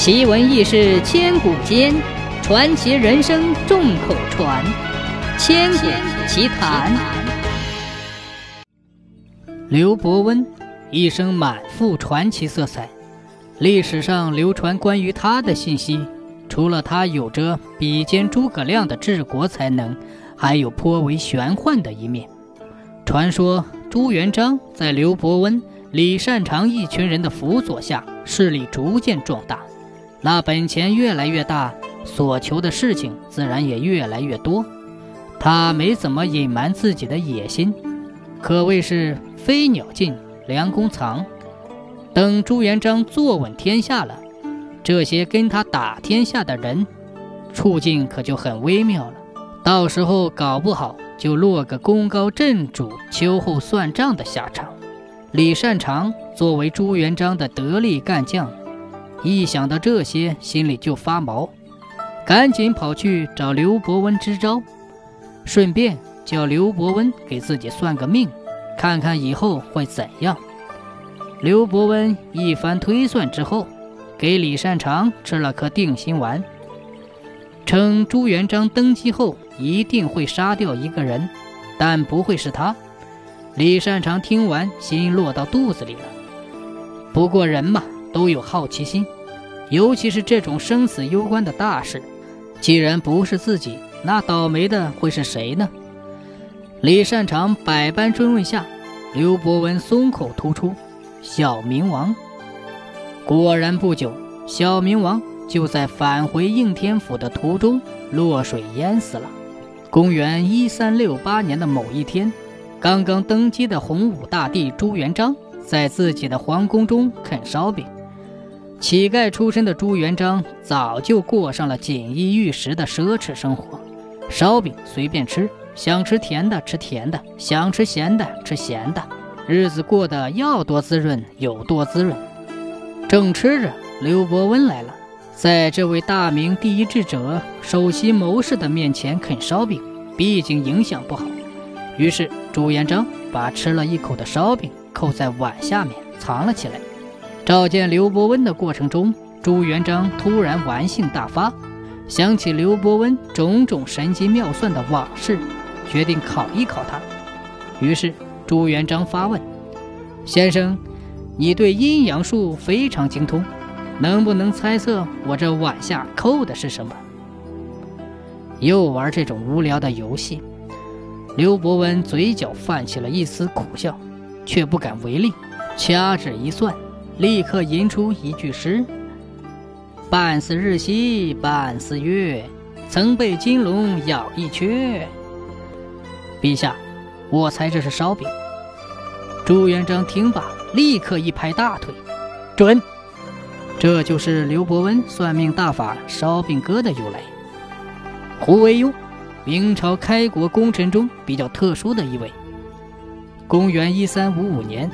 奇闻异事千古间，传奇人生众口传。千古奇谈。刘伯温一生满腹传奇色彩，历史上流传关于他的信息，除了他有着比肩诸葛亮的治国才能，还有颇为玄幻的一面。传说朱元璋在刘伯温、李善长一群人的辅佐下，势力逐渐壮大，那本钱越来越大，所求的事情自然也越来越多。他没怎么隐瞒自己的野心，可谓是。飞鸟尽，良弓藏。等朱元璋坐稳天下了，这些跟他打天下的人，处境可就很微妙了。到时候搞不好就落个功高震主、秋后算账的下场。李善长作为朱元璋的得力干将，一想到这些，心里就发毛，赶紧跑去找刘伯温支招，顺便叫刘伯温给自己算个命。看看以后会怎样？刘伯温一番推算之后，给李善长吃了颗定心丸，称朱元璋登基后一定会杀掉一个人，但不会是他。李善长听完，心落到肚子里了。不过人嘛，都有好奇心，尤其是这种生死攸关的大事，既然不是自己，那倒霉的会是谁呢？李善长百般追问下，刘伯温松口吐出：“小明王。”果然不久，小明王就在返回应天府的途中落水淹死了。公元一三六八年的某一天，刚刚登基的洪武大帝朱元璋在自己的皇宫中啃烧饼。乞丐出身的朱元璋早就过上了锦衣玉食的奢侈生活，烧饼随便吃。想吃甜的吃甜的，想吃咸的吃咸的，日子过得要多滋润有多滋润。正吃着，刘伯温来了，在这位大明第一智者、首席谋士的面前啃烧饼，毕竟影响不好。于是朱元璋把吃了一口的烧饼扣在碗下面藏了起来。召见刘伯温的过程中，朱元璋突然玩性大发，想起刘伯温种种神机妙算的往事。决定考一考他，于是朱元璋发问：“先生，你对阴阳术非常精通，能不能猜测我这碗下扣的是什么？”又玩这种无聊的游戏，刘伯温嘴角泛起了一丝苦笑，却不敢违令，掐指一算，立刻吟出一句诗：“半似日兮半似月，曾被金龙咬一缺。”陛下，我猜这是烧饼。朱元璋听罢，立刻一拍大腿：“准！”这就是刘伯温算命大法“烧饼歌”的由来。胡惟庸，明朝开国功臣中比较特殊的一位。公元一三五五年，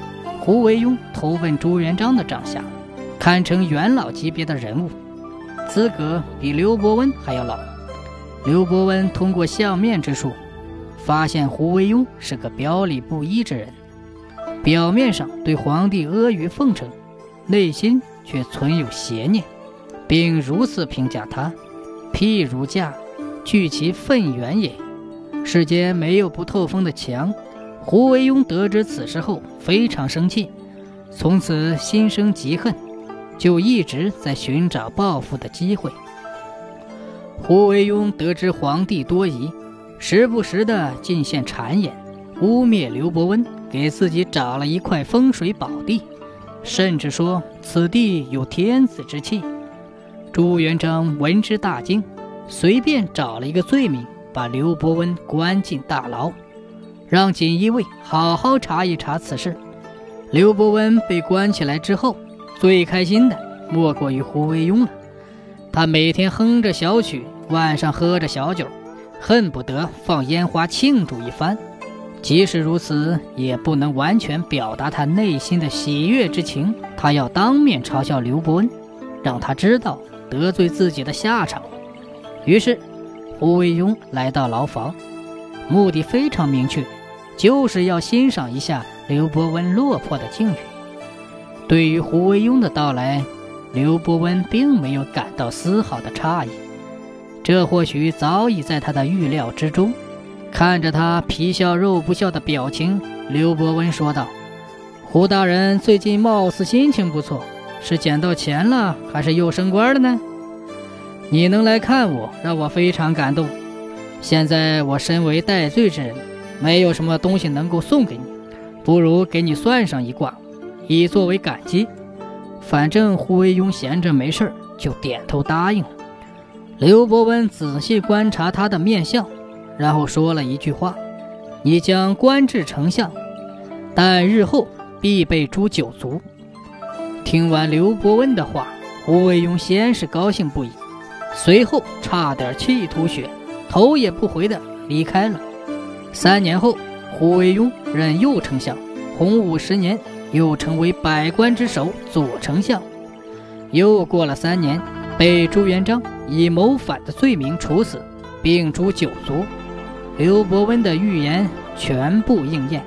胡惟庸投奔朱元璋的帐下，堪称元老级别的人物，资格比刘伯温还要老。刘伯温通过相面之术。发现胡惟庸是个表里不一之人，表面上对皇帝阿谀奉承，内心却存有邪念，并如此评价他：“譬如驾，据其愤源也。”世间没有不透风的墙。胡惟庸得知此事后非常生气，从此心生嫉恨，就一直在寻找报复的机会。胡惟庸得知皇帝多疑。时不时的进献谗言，污蔑刘伯温给自己找了一块风水宝地，甚至说此地有天子之气。朱元璋闻之大惊，随便找了一个罪名，把刘伯温关进大牢，让锦衣卫好好查一查此事。刘伯温被关起来之后，最开心的莫过于胡惟庸了。他每天哼着小曲，晚上喝着小酒。恨不得放烟花庆祝一番，即使如此，也不能完全表达他内心的喜悦之情。他要当面嘲笑刘伯温，让他知道得罪自己的下场。于是，胡惟庸来到牢房，目的非常明确，就是要欣赏一下刘伯温落魄的境遇。对于胡惟庸的到来，刘伯温并没有感到丝毫的诧异，这或许早已在他的预料之中。看着他皮笑肉不笑的表情，刘伯温说道：“胡大人最近貌似心情不错，是捡到钱了，还是又升官了呢？你能来看我，让我非常感动。现在我身为戴罪之人，没有什么东西能够送给你，不如给你算上一卦，以作为感激。”反正胡惟庸闲着没事儿就点头答应了。刘伯温仔细观察他的面相，然后说了一句话：“你将官至丞相，但日后必被诛九族。”听完刘伯温的话，胡惟庸先是高兴不已，随后差点气吐血，头也不回的离开了。三年后，胡惟庸任右丞相，洪武十年。又成为百官之首左丞相。又过了三年，被朱元璋以谋反的罪名处死，并诛九族。刘伯温的预言全部应验。